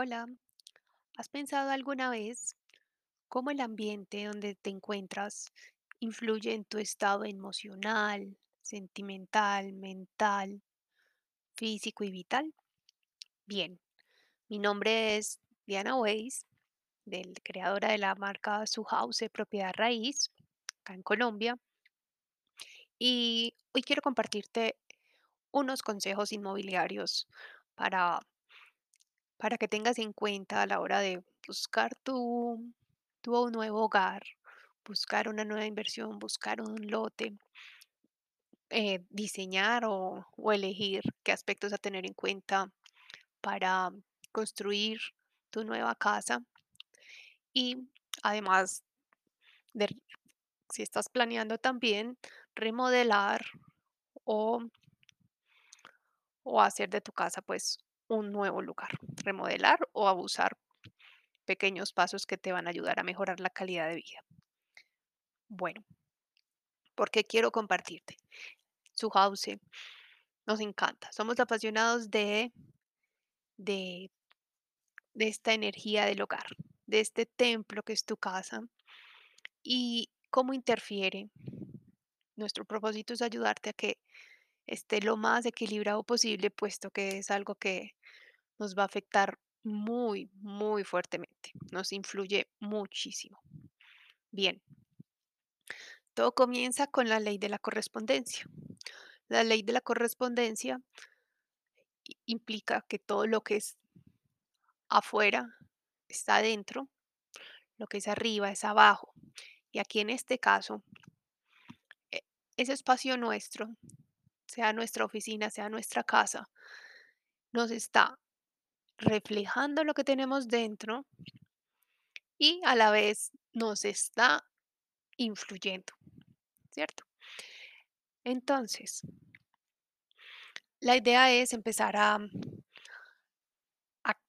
Hola, ¿has pensado alguna vez cómo el ambiente donde te encuentras influye en tu estado emocional, sentimental, mental, físico y vital? Bien, mi nombre es Diana Weiss, del creadora de la marca Su House de Propiedad Raíz, acá en Colombia, y hoy quiero compartirte unos consejos inmobiliarios para para que tengas en cuenta a la hora de buscar tu, tu nuevo hogar, buscar una nueva inversión, buscar un lote, eh, diseñar o, o elegir qué aspectos a tener en cuenta para construir tu nueva casa. Y además de si estás planeando también remodelar o, o hacer de tu casa pues un nuevo lugar, remodelar o abusar pequeños pasos que te van a ayudar a mejorar la calidad de vida. Bueno, ¿por qué quiero compartirte? Su house nos encanta. Somos apasionados de, de, de esta energía del hogar, de este templo que es tu casa y cómo interfiere. Nuestro propósito es ayudarte a que esté lo más equilibrado posible, puesto que es algo que nos va a afectar muy, muy fuertemente. Nos influye muchísimo. Bien, Todo comienza con la ley de la correspondencia. La ley de la correspondencia implica que todo lo que es afuera está adentro, lo que es arriba es abajo. Y aquí en este caso, e- ese espacio nuestro, sea nuestra oficina, sea nuestra casa, nos está reflejando lo que tenemos dentro y a la vez nos está influyendo, ¿cierto? Entonces, la idea es empezar a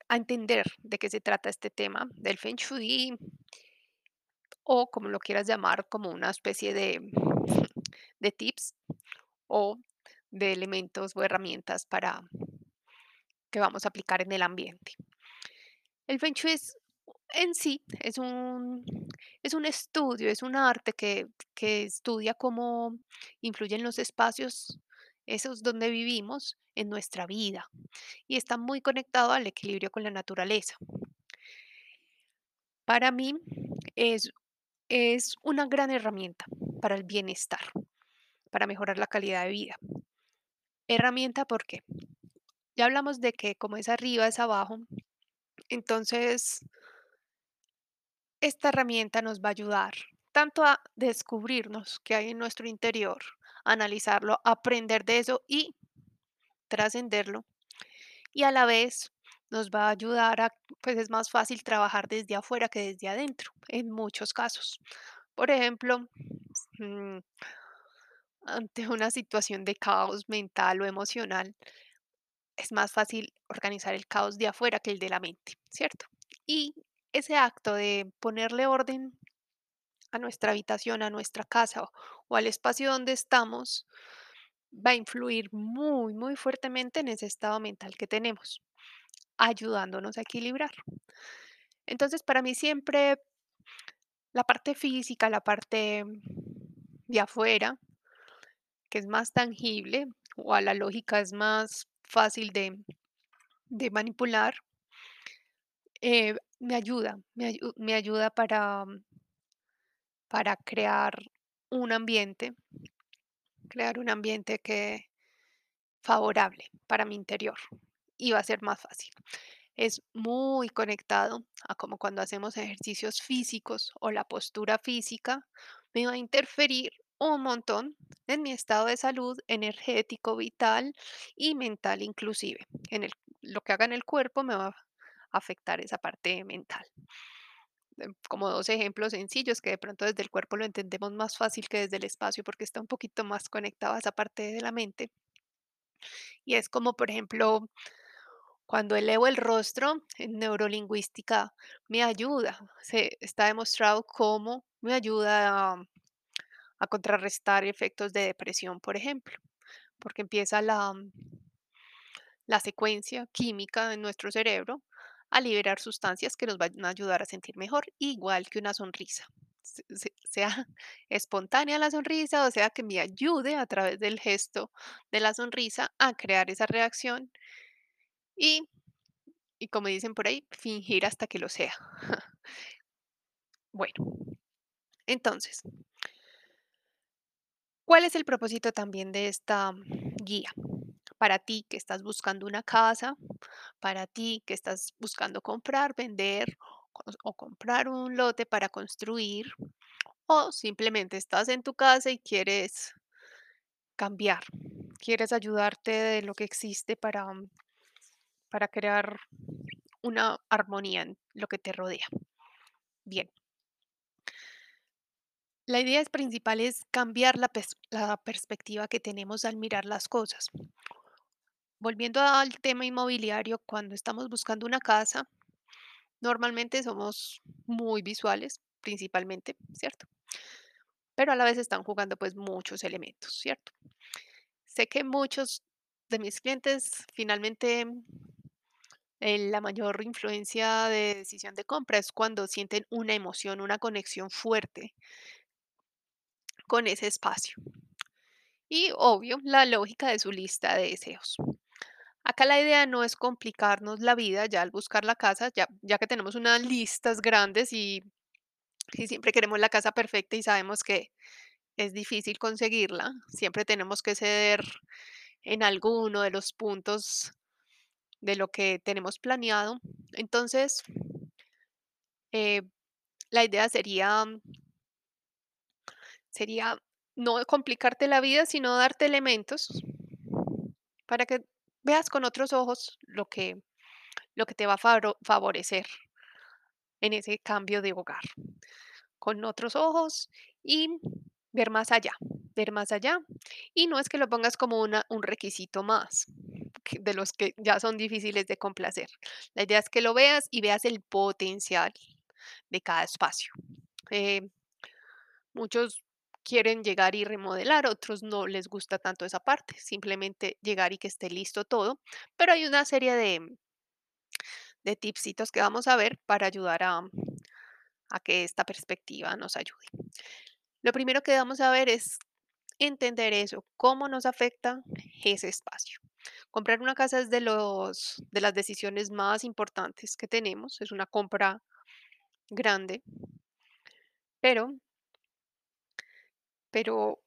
a, entender de qué se trata este tema del Feng Shui o como lo quieras llamar, como una especie de, de tips o de elementos o herramientas para que vamos a aplicar en el ambiente. El Feng es, en sí es un, es un estudio, es un arte que, que estudia cómo influyen los espacios, esos donde vivimos, en nuestra vida y está muy conectado al equilibrio con la naturaleza. Para mí es Es una gran herramienta para el bienestar, para mejorar la calidad de vida. Herramienta porque ya hablamos de que como es arriba es abajo, entonces esta herramienta nos va a ayudar tanto a descubrirnos qué hay en nuestro interior, analizarlo, aprender de eso y trascenderlo. Y a la vez nos va a ayudar a, pues es más fácil trabajar desde afuera que desde adentro, en muchos casos. Por ejemplo, mm, ante una situación de caos mental o emocional, es más fácil organizar el caos de afuera que el de la mente, ¿cierto? Y ese acto de ponerle orden a nuestra habitación, a nuestra casa o, al espacio donde estamos, va a influir muy, muy fuertemente en ese estado mental que tenemos, ayudándonos a equilibrar. Entonces, para mí siempre la parte física, la parte de afuera, que es más tangible o a la lógica es más fácil de, de manipular, eh, me ayuda, me, me ayuda para, para crear un ambiente, crear un ambiente que favorable para mi interior y va a ser más fácil. Es muy conectado a como cuando hacemos ejercicios físicos o la postura física, me va a interferir un montón en mi estado de salud energético, vital y mental inclusive. En el, lo que haga en el cuerpo me va a afectar esa parte mental. Em, Como dos ejemplos sencillos que de pronto desde el cuerpo lo entendemos más fácil que desde el espacio porque está un poquito más conectado a esa parte de la mente. Y es como, por ejemplo, Cuando elevo el rostro en neurolingüística me ayuda. Se está demostrado cómo me ayuda a, a contrarrestar efectos de depresión, por ejemplo, porque empieza la, la secuencia química en nuestro cerebro a liberar sustancias que nos van a ayudar a sentir mejor, igual que una sonrisa. Se- se- Sea espontánea la sonrisa o sea que me ayude a través del gesto de la sonrisa a crear esa reacción y, y como dicen por ahí, fingir hasta que lo sea. Bueno, entonces, ¿cuál es el propósito también de esta guía? Para ti que estás buscando una casa, para ti que estás buscando comprar, vender o comprar un lote para construir, o simplemente estás en tu casa y quieres cambiar, quieres ayudarte de lo que existe para, mm, para crear una armonía en lo que te rodea. Bien, la idea principal es cambiar la, pers- la perspectiva que tenemos al mirar las cosas. Volviendo al tema inmobiliario, cuando estamos buscando una casa, normalmente somos muy visuales, principalmente, ¿cierto? Pero a la vez están jugando pues muchos elementos, ¿cierto? Sé que muchos de mis clientes finalmente la mayor influencia de decisión de compra es cuando sienten una emoción, una conexión fuerte con ese espacio. Y obvio, la lógica de su lista de deseos. Acá la idea no es complicarnos la vida ya al buscar la casa, ya, ya que tenemos unas listas grandes y, y siempre queremos la casa perfecta y sabemos que es difícil conseguirla, siempre tenemos que ceder en alguno de los puntos de lo que tenemos planeado. Entonces, eh, la idea sería, sería no complicarte la vida, sino darte elementos para que veas con otros ojos lo que, lo que te va a favorecer en ese cambio de hogar. Con otros ojos y ver más allá, ver más allá. Y no es que lo pongas como una, un requisito más de los que ya son difíciles de complacer. La idea es que lo veas y veas el potencial de cada espacio. Eh, muchos quieren llegar y remodelar, otros no les gusta tanto esa parte, simplemente llegar y que esté listo todo, pero hay una serie de, de tipsitos que vamos a ver para ayudar a, a que esta perspectiva nos ayude. Lo primero que vamos a ver es entender eso, cómo nos afecta ese espacio. Comprar una casa es de los de las decisiones más importantes que tenemos, es una compra grande, pero pero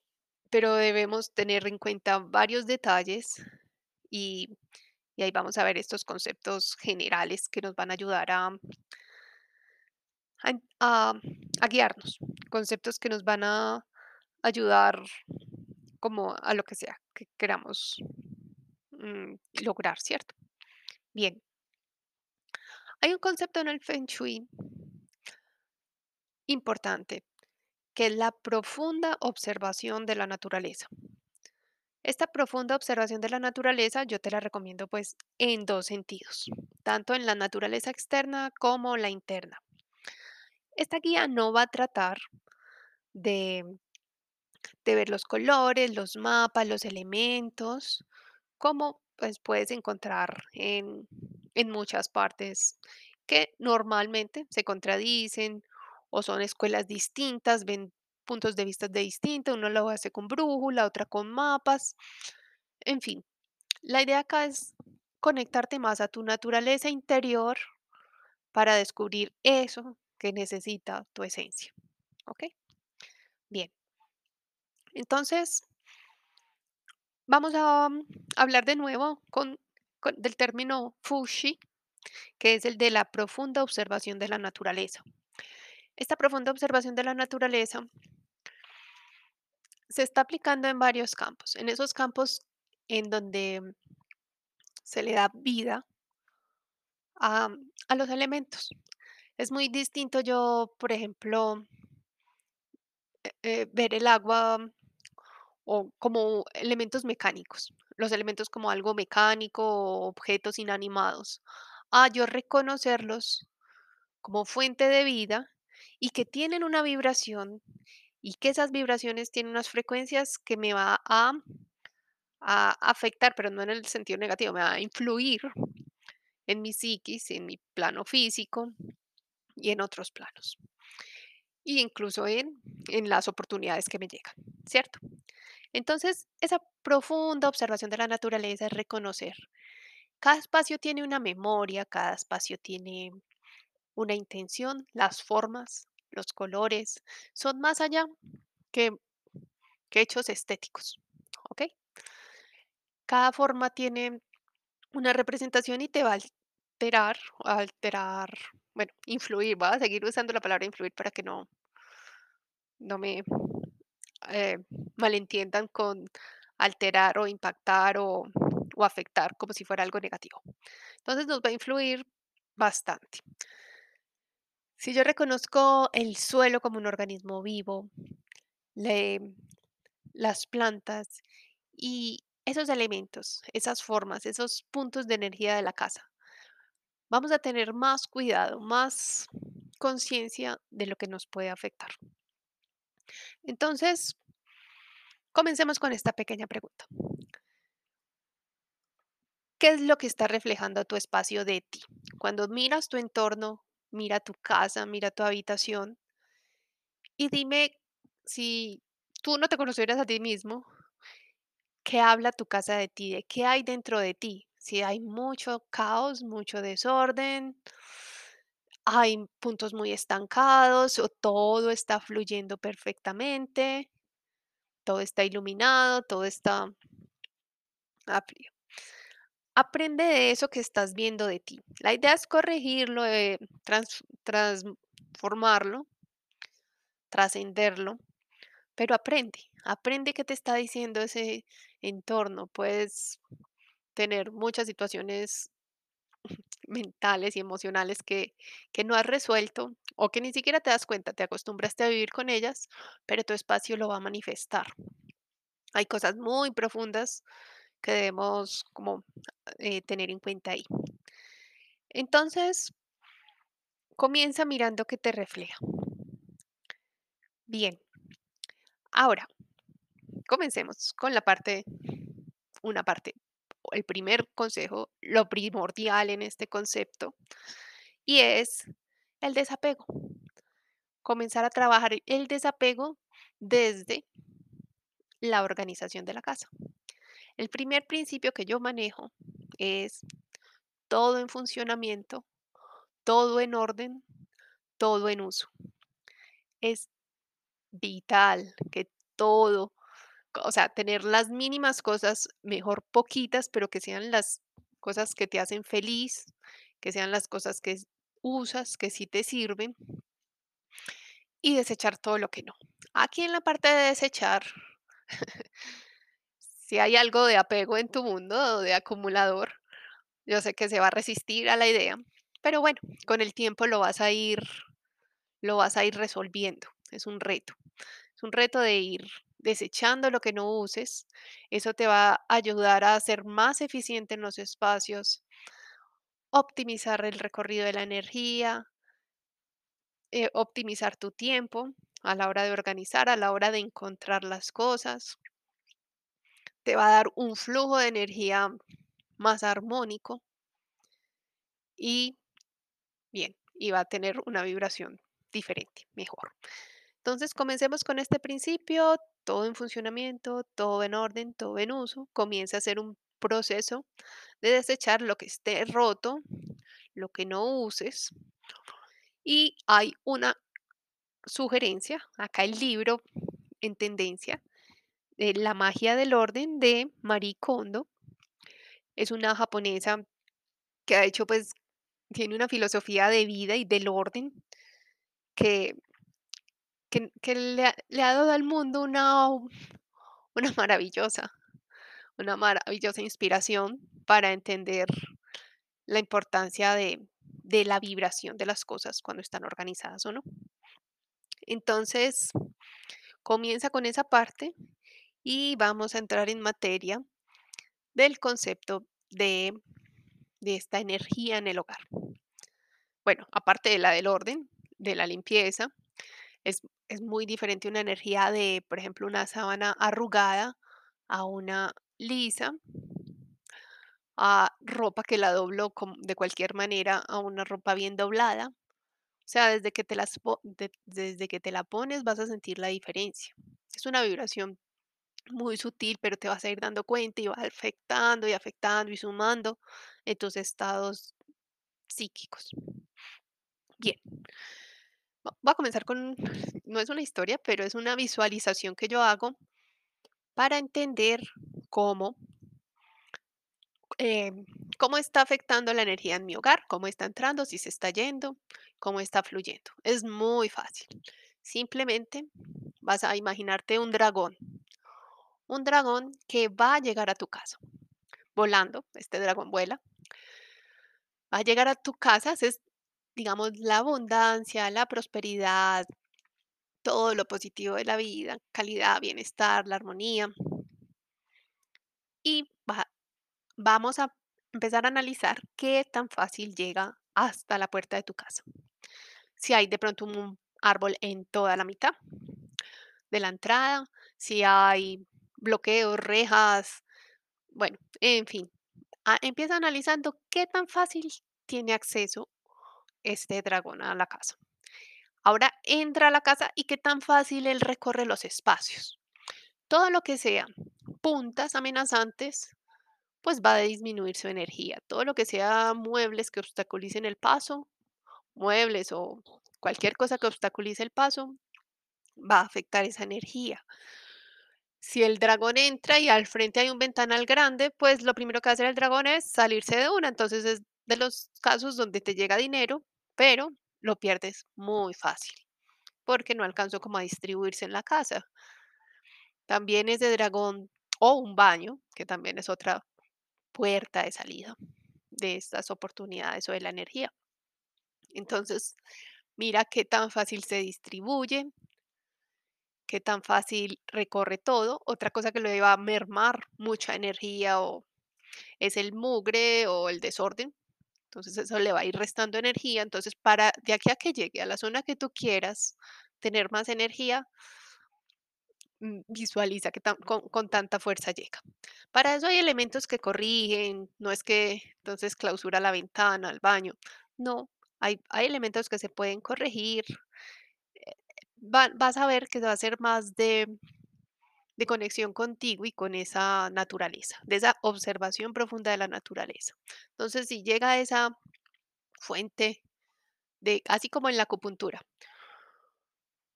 pero debemos tener en cuenta varios detalles y, y ahí vamos a ver estos conceptos generales que nos van a ayudar a, a guiarnos, conceptos que nos van a ayudar como a lo que sea que queramos mm, lograr, ¿cierto? Bien, hay un concepto en el Feng Shui importante, que es la profunda observación de la naturaleza. Esta profunda observación de la naturaleza yo te la recomiendo pues en dos sentidos, tanto en la naturaleza externa como la interna. Esta guía no va a tratar de, de ver los colores, los mapas, los elementos, como pues puedes encontrar en, en muchas partes que normalmente se contradicen o son escuelas distintas, ven puntos de vista de distintos, uno lo hace con brújula, otra con mapas, en fin. La idea acá es conectarte más a tu naturaleza interior para descubrir eso que necesita tu esencia. ¿Ok? Bien. Entonces, vamos a mm, hablar de nuevo con, del término Fushi, que es el de la profunda observación de la naturaleza. Esta profunda observación de la naturaleza se está aplicando en varios campos. En esos campos en donde se le da vida a, a los elementos. Es muy distinto yo, por ejemplo, eh, ver el agua o como elementos mecánicos, los elementos como algo mecánico o objetos inanimados, a yo reconocerlos como fuente de vida y que tienen una vibración y que esas vibraciones tienen unas frecuencias que me va a, afectar, pero no en el sentido negativo, me va a influir en mi psiquis, en mi plano físico y en otros planos. Y incluso en, en las oportunidades que me llegan, ¿cierto? Entonces, esa profunda observación de la naturaleza es reconocer. Cada espacio tiene una memoria, cada espacio tiene una intención, las formas, los colores, son más allá que, hechos estéticos, ¿ok? Cada forma tiene una representación y te va a alterar, alterar, bueno, influir, voy a seguir usando la palabra influir para que no, no me eh, malentiendan con alterar o impactar o afectar como si fuera algo negativo. Entonces nos va a influir bastante. Si yo reconozco el suelo como un organismo vivo, las plantas y esos elementos, esas formas, esos puntos de energía de la casa, vamos a tener más cuidado, más conciencia de lo que nos puede afectar. Entonces, comencemos con esta pequeña pregunta. ¿Qué es lo que está reflejando tu espacio de ti? Cuando miras tu entorno, mira tu casa, mira tu habitación y dime si tú no te conocieras a ti mismo, ¿qué habla tu casa de ti? ¿De qué hay dentro de ti? Si hay mucho caos, mucho desorden, hay puntos muy estancados o todo está fluyendo perfectamente, todo está iluminado, todo está a Aprende de eso que estás viendo de ti. La idea es corregirlo, eh, trans- transformarlo, trascenderlo, pero aprende, aprende qué te está diciendo ese entorno. Puedes tener muchas situaciones mentales y emocionales que, que no has resuelto o que ni siquiera te das cuenta, te acostumbraste a vivir con ellas, pero tu espacio lo va a manifestar. Hay cosas muy profundas que debemos como eh, tener en cuenta ahí. Entonces, Comienza mirando qué te refleja. Bien, ahora comencemos con la parte, una parte, el primer consejo, lo primordial en este concepto, y es el desapego. Comenzar a trabajar el desapego desde la organización de la casa. El primer principio que yo manejo es todo en funcionamiento, todo en orden, todo en uso. Es vital que todo O sea, tener las mínimas cosas, mejor poquitas, pero que sean las cosas que te hacen feliz, que sean las cosas que usas, que sí te sirven, y desechar todo lo que no. Aquí en la parte de desechar, si hay algo de apego en tu mundo o de acumulador, yo sé que se va a resistir a la idea, pero bueno, con el tiempo lo vas a ir, lo vas a ir resolviendo. Es un reto. Es un reto de ir desechando lo que no uses. Eso te va a ayudar a ser más eficiente en los espacios, optimizar el recorrido de la energía, eh, optimizar tu tiempo a la hora de organizar, a la hora de encontrar las cosas. Te va a dar un flujo de energía más armónico y bien, y va a tener una vibración diferente, mejor. Entonces, comencemos con este principio, todo en funcionamiento, todo en orden, todo en uso. Comienza a hacer un proceso de desechar lo que esté roto, lo que no uses. Y hay una sugerencia, acá el libro en tendencia, de La magia del orden de Marie Kondo. Es una japonesa que ha hecho, pues, tiene una filosofía de vida y del orden que, que, le, ha, le ha dado al mundo una, una maravillosa una maravillosa inspiración para entender la importancia de, de la vibración de las cosas cuando están organizadas o no. Entonces, comienza con esa parte y vamos a entrar en materia del concepto de, de esta energía en el hogar. Bueno, aparte de la del orden, de la limpieza, es, es muy diferente una energía de, por ejemplo, una sábana arrugada a una lisa a ropa que la doblo de cualquier manera a una ropa bien doblada. O sea, desde que te las desde que te la pones vas a sentir la diferencia. Es una vibración muy sutil, pero te vas a ir dando cuenta y va afectando y afectando y sumando en tus estados psíquicos. Bien, voy a comenzar con, no es una historia, pero es una visualización que yo hago para entender cómo, eh, cómo está afectando la energía en mi hogar, cómo está entrando, si se está yendo, cómo está fluyendo. Es muy fácil. Simplemente vas a imaginarte un dragón, un dragón que va a llegar a tu casa, volando, este dragón vuela, va a llegar a tu casa, es, digamos, la abundancia, la prosperidad, todo lo positivo de la vida, calidad, bienestar, la armonía, y va Vamos a empezar a analizar qué tan fácil llega hasta la puerta de tu casa. Si hay de pronto un árbol en toda la mitad de la entrada, si hay bloqueos, rejas, bueno, en fin, a- empieza analizando qué tan fácil tiene acceso este dragón a la casa. Ahora entra a la casa y qué tan fácil él recorre los espacios. Todo lo que sea puntas amenazantes pues va a disminuir su energía. Todo lo que sea muebles que obstaculicen el paso, muebles o cualquier cosa que obstaculice el paso, va a afectar esa energía. Si el dragón entra y al frente hay un ventanal grande, pues lo primero que va a hacer el dragón es salirse de una. Entonces es de los casos donde te llega dinero, pero lo pierdes muy fácil porque no alcanzó como a distribuirse en la casa. También es de dragón o un baño, que también es otra puerta de salida de estas oportunidades o de la energía. Entonces, mira qué tan fácil se distribuye, qué tan fácil recorre todo. Otra cosa que lo va a mermar mucha energía o es el mugre o el desorden. Entonces eso le va a ir restando energía. Entonces, para de aquí a que llegue a la zona que tú quieras tener más energía, mm, visualiza que con, con tanta fuerza llega. Para eso hay elementos que corrigen, no es que entonces clausura la ventana, el baño. No, hay, hay elementos que se pueden corregir. Va- vas a ver que va a ser más de, de conexión contigo y con esa naturaleza, de esa observación profunda de la naturaleza. Entonces, si llega esa fuente de, así como en la acupuntura,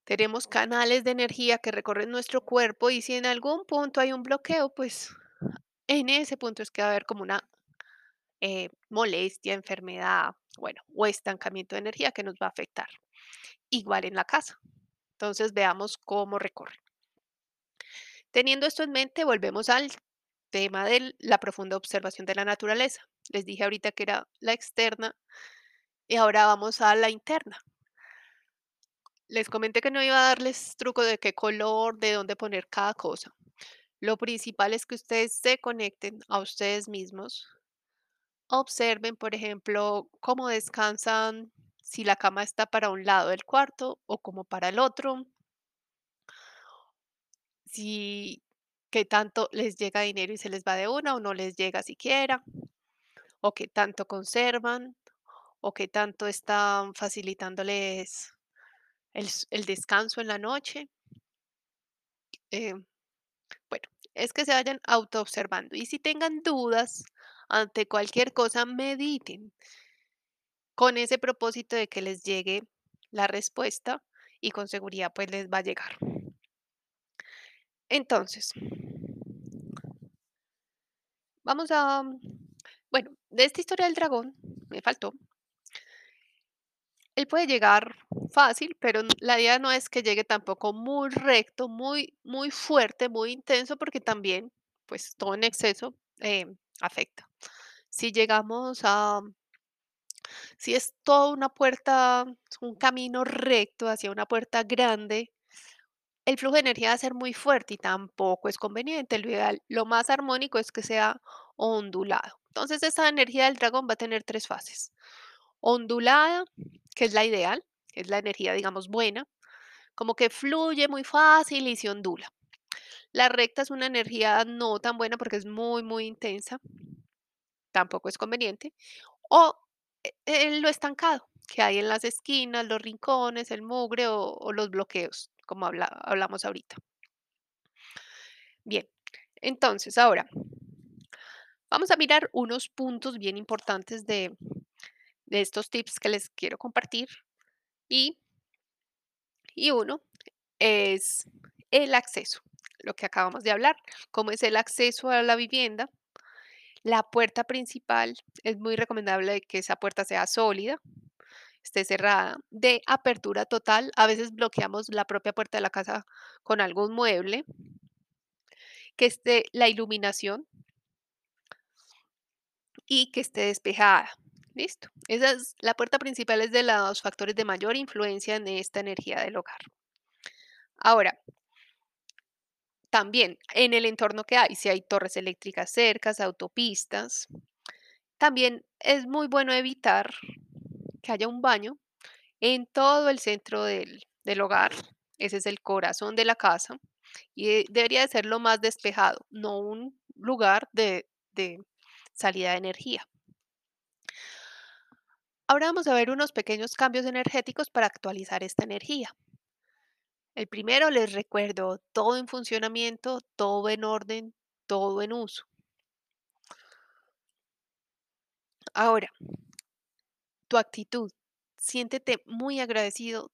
tenemos canales de energía que recorren nuestro cuerpo y si en algún punto hay un bloqueo, pues en ese punto es que va a haber como una eh, molestia, enfermedad, bueno, o estancamiento de energía que nos va a afectar. Igual en la casa. Entonces veamos cómo recorre. Teniendo esto en mente, volvemos al tema de la profunda observación de la naturaleza. Les dije ahorita que era la externa y ahora vamos a la interna. Les comenté que no iba a darles truco de qué color, de dónde poner cada cosa. Lo principal es que ustedes se conecten a ustedes mismos. Observen, por ejemplo, cómo descansan, si la cama está para un lado del cuarto o como para el otro, si qué tanto les llega dinero y se les va de una o no les llega siquiera, o qué tanto conservan, o qué tanto están facilitándoles el, descanso en la noche. Eh, bueno, es que se vayan autoobservando y si tengan dudas ante cualquier cosa, mediten con ese propósito de que les llegue la respuesta y con seguridad pues les va a llegar. Entonces, vamos a, bueno, de esta historia del dragón, me faltó, él puede llegar fácil, pero la idea no es que llegue tampoco muy recto, muy, muy fuerte, muy intenso, porque también, pues todo en exceso eh, afecta. Si llegamos a, si es toda una puerta, un camino recto hacia una puerta grande, el flujo de energía va a ser muy fuerte y tampoco es conveniente. Lo ideal, lo más armónico es que sea ondulado. Entonces, esa energía del dragón va a tener tres fases. Ondulada, que es la ideal, es la energía, digamos, buena, como que fluye muy fácil y se ondula. La recta es una energía no tan buena porque es muy, muy intensa. tampoco es conveniente, o eh, lo estancado que hay en las esquinas, los rincones, el mugre o, o los bloqueos, como habla- hablamos ahorita. Bien, entonces ahora vamos a mirar unos puntos bien importantes de, de estos tips que les quiero compartir y, y uno es el acceso, lo que acabamos de hablar, cómo es el acceso a la vivienda. La puerta principal es muy recomendable que esa puerta sea sólida, esté cerrada, de apertura total. A veces bloqueamos la propia puerta de la casa con algún mueble, que esté la iluminación y que esté despejada. Listo. Esa es la puerta principal es de los factores de mayor influencia en esta energía del hogar. Ahora, también en el entorno que hay, si hay torres eléctricas cercas, autopistas, también es muy bueno evitar que haya un baño en todo el centro del, hogar. Ese es el corazón de la casa y eh, debería de ser lo más despejado, no un lugar de, de salida de energía. Ahora vamos a ver unos pequeños cambios energéticos para actualizar esta energía. El primero, les recuerdo, todo en funcionamiento, todo en orden, todo en uso. Ahora, tu actitud. Siéntete muy agradecido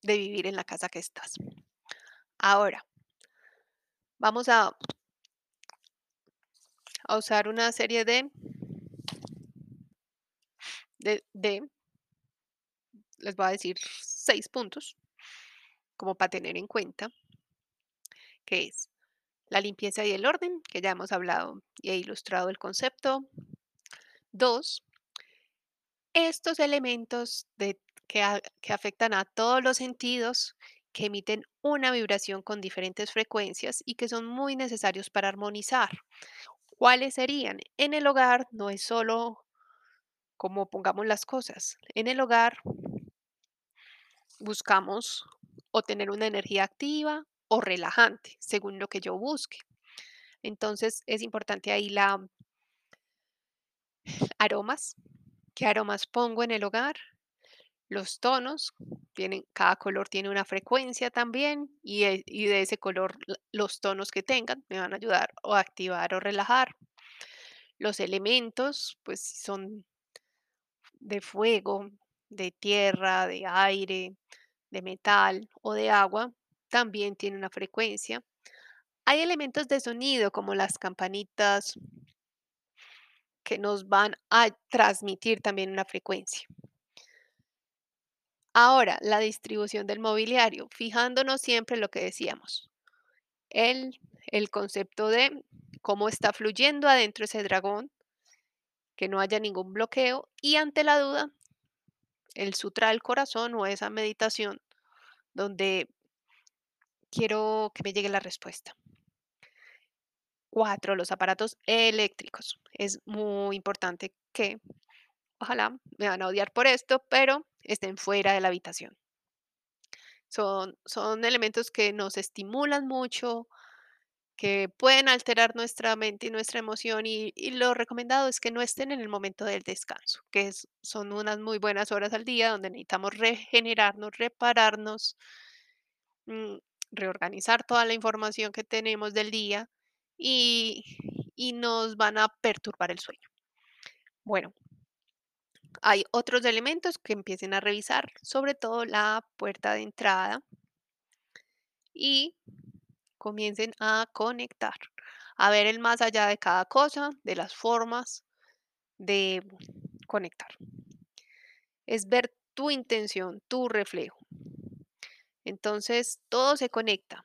de vivir en la casa que estás. Ahora, vamos a, usar una serie de, de, de, les voy a decir seis puntos como para tener en cuenta, que es la limpieza y el orden, que ya hemos hablado y he ilustrado el concepto. Dos, estos elementos de, que, que afectan a todos los sentidos, que emiten una vibración con diferentes frecuencias y que son muy necesarios para armonizar. ¿Cuáles serían? En el hogar no es solo como pongamos las cosas. En el hogar buscamos o tener una energía activa o relajante, según lo que yo busque. Entonces es importante ahí la aromas, qué aromas pongo en el hogar, los tonos, tienen, cada color tiene una frecuencia también y, e- y de ese color los tonos que tengan me van a ayudar o a activar o relajar. Los elementos, pues son de fuego, de tierra, de aire, de metal o de agua, también tiene una frecuencia. Hay elementos de sonido como las campanitas que nos van a transmitir también una frecuencia. Ahora, la distribución del mobiliario, fijándonos siempre en lo que decíamos, el, el concepto de cómo está fluyendo adentro ese dragón, que no haya ningún bloqueo y ante la duda, el sutra del corazón o esa meditación donde quiero que me llegue la respuesta. Cuatro, los aparatos eléctricos. Es muy importante que, ojalá me van a odiar por esto, pero estén fuera de la habitación. Son, son elementos que nos estimulan mucho, que pueden alterar nuestra mente y nuestra emoción y, lo recomendado es que no estén en el momento del descanso, que son unas muy buenas horas al día donde necesitamos regenerarnos, repararnos, mm, reorganizar toda la información que tenemos del día y, y nos van a perturbar el sueño. Bueno, hay otros elementos que empiecen a revisar, sobre todo la puerta de entrada y comiencen a conectar, a ver el más allá de cada cosa, de las formas de conectar. Es ver tu intención, tu reflejo. Entonces, todo se conecta.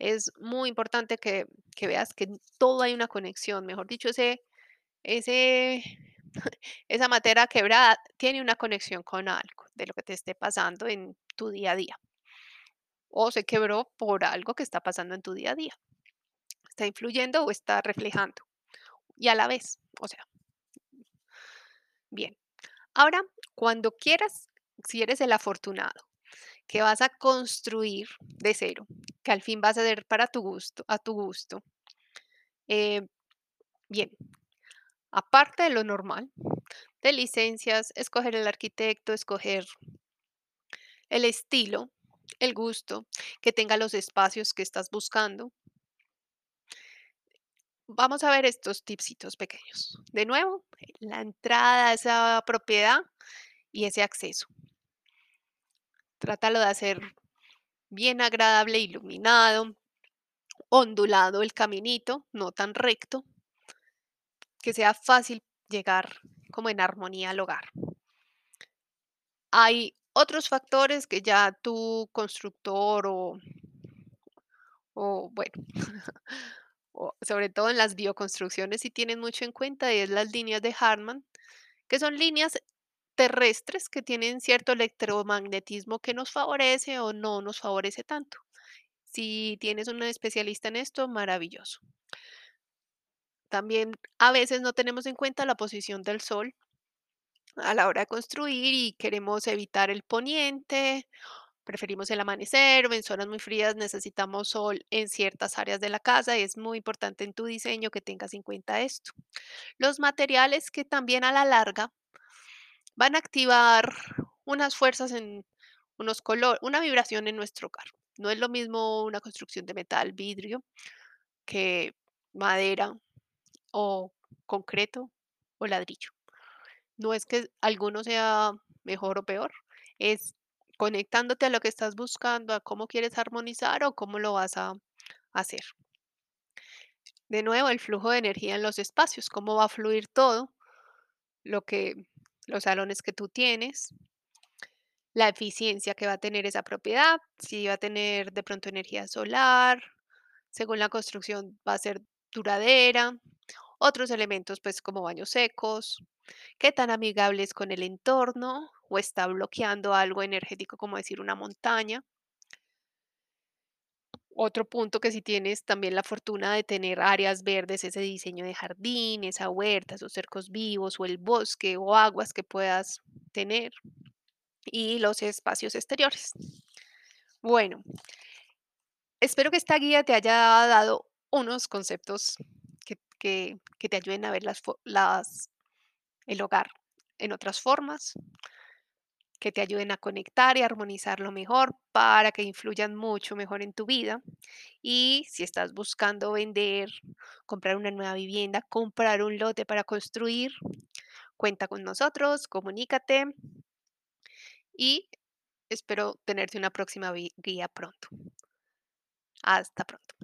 Es muy importante que, que veas que todo hay una conexión. Mejor dicho, ese, ese, esa materia quebrada tiene una conexión con algo de lo que te esté pasando en tu día a día. O se quebró por algo que está pasando en tu día a día. Está influyendo o está reflejando. Y a la vez, o sea, bien. Ahora, cuando quieras, si eres el afortunado, que vas a construir de cero, que al fin vas a hacer para tu gusto, a tu gusto. eh, bien, aparte de lo normal, de licencias, escoger el arquitecto, escoger el estilo, el gusto, que tenga los espacios que estás buscando. Vamos a ver estos tipsitos pequeños. De nuevo, la entrada a esa propiedad y ese acceso. Trátalo de hacer bien agradable, iluminado, ondulado el caminito, no tan recto, que sea fácil llegar como en armonía al hogar. Hay otros factores que ya tu constructor o, bueno, sobre todo en las bioconstrucciones sí tienen mucho en cuenta y es las líneas de Hartmann, que son líneas terrestres que tienen cierto electromagnetismo que nos favorece o no nos favorece tanto. Si tienes un especialista en esto, maravilloso. También a veces no tenemos en cuenta la posición del sol a la hora de construir y queremos evitar el poniente, preferimos el amanecer o en zonas muy frías necesitamos sol en ciertas áreas de la casa y es muy importante en tu diseño que tengas en cuenta esto. Los materiales que también a la larga van a activar unas fuerzas en unos colores, una vibración en nuestro hogar. No es lo mismo una construcción de metal, vidrio, que madera o concreto o ladrillo. No es que alguno sea mejor o peor, es conectándote a lo que estás buscando, a cómo quieres armonizar o cómo lo vas a hacer. De nuevo, el flujo de energía en los espacios, cómo va a fluir todo, lo que los salones que tú tienes, la eficiencia que va a tener esa propiedad, si va a tener de pronto energía solar, según la construcción va a ser duradera, otros elementos pues como baños secos, qué tan amigable es con el entorno o está bloqueando algo energético como decir una montaña. Otro punto que si tienes también la fortuna de tener áreas verdes, ese diseño de jardín, esa huerta, esos cercos vivos o el bosque o aguas que puedas tener y los espacios exteriores. Bueno, espero que esta guía te haya dado unos conceptos que, te ayuden a ver las, el hogar en otras formas, que te ayuden a conectar y armonizarlo mejor para que influyan mucho mejor en tu vida. Y si estás buscando vender, comprar una nueva vivienda, comprar un lote para construir, cuenta con nosotros, comunícate y espero tenerte una próxima guía pronto. Hasta pronto.